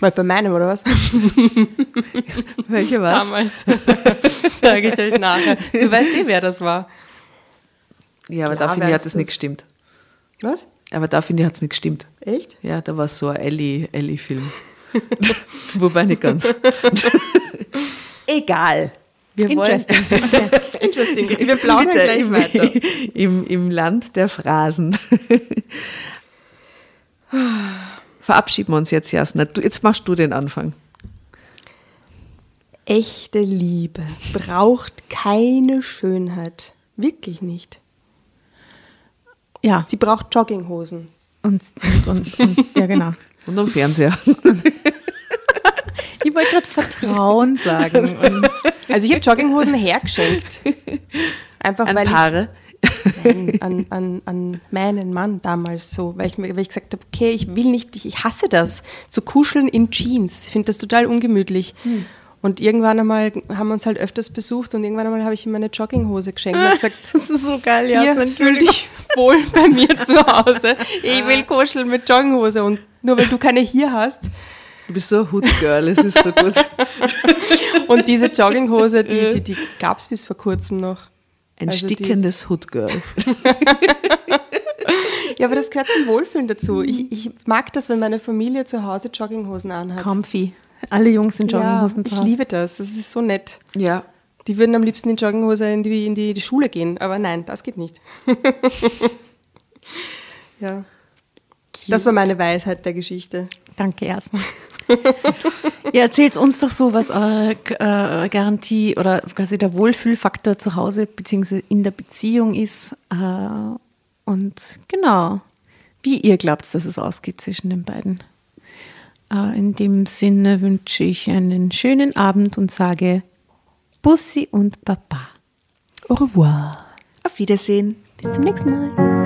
Mal bei meinem, oder was? Welche was? Damals. Sage ich euch nachher. Du weißt eh, wer das war. Ja, aber Klar da finde ich, hat es nicht gestimmt. Was? Aber da finde ich, hat es nicht gestimmt. Echt? Ja, da war so ein Ellie- Ellie-Film. Wobei nicht ganz. Egal. Wir Interesting. Okay. Interesting. Wir plaudern Bitte, gleich im, weiter. Im, Im Land der Phrasen. Verabschieden wir uns jetzt, Jasna. Du, jetzt machst du den Anfang. Echte Liebe braucht keine Schönheit. Wirklich nicht. Ja, Sie braucht Jogginghosen. und, und, und, und ja, genau. Und am Fernseher. Ich wollte gerade Vertrauen sagen. Und Also ich habe Jogginghosen hergeschenkt. Einfach An weil Paare. ich an, an, an meinen Mann damals so, weil ich, weil ich gesagt habe, okay, ich will nicht, ich, ich hasse das, zu kuscheln in Jeans. Ich finde das total ungemütlich. Und irgendwann einmal haben wir uns halt öfters besucht und irgendwann einmal habe ich ihm meine Jogginghose geschenkt und gesagt, das ist so geil, hier, ja. fühl dich wohl bei mir zu Hause. Ich will kuscheln mit Jogginghose und nur weil du keine hier hast. Du bist so ein Hood-Girl, es ist so gut. Und diese Jogginghose, die, die, die gab es bis vor kurzem noch. Ein Also stickendes Hood-Girl. Ja, aber das gehört zum Wohlfühlen dazu. Ich, ich mag das, wenn meine Familie zu Hause Jogginghosen anhat. Comfy. Alle Jungs in ja, Jogginghosen ich zu Hause. liebe das. Das ist so nett. Ja. Die würden am liebsten in Jogginghose in die, in die, die Schule gehen, aber nein, das geht nicht. ja. Das war meine Weisheit der Geschichte. Danke erstmal. Ihr erzählt uns doch so, was eure äh, Garantie oder quasi der Wohlfühlfaktor zu Hause bzw. in der Beziehung ist. Äh, und genau, wie ihr glaubt, dass es ausgeht zwischen den beiden. Äh, in dem Sinne wünsche ich einen schönen Abend und sage Bussi und Papa. Au revoir. Auf Wiedersehen. Bis zum nächsten Mal.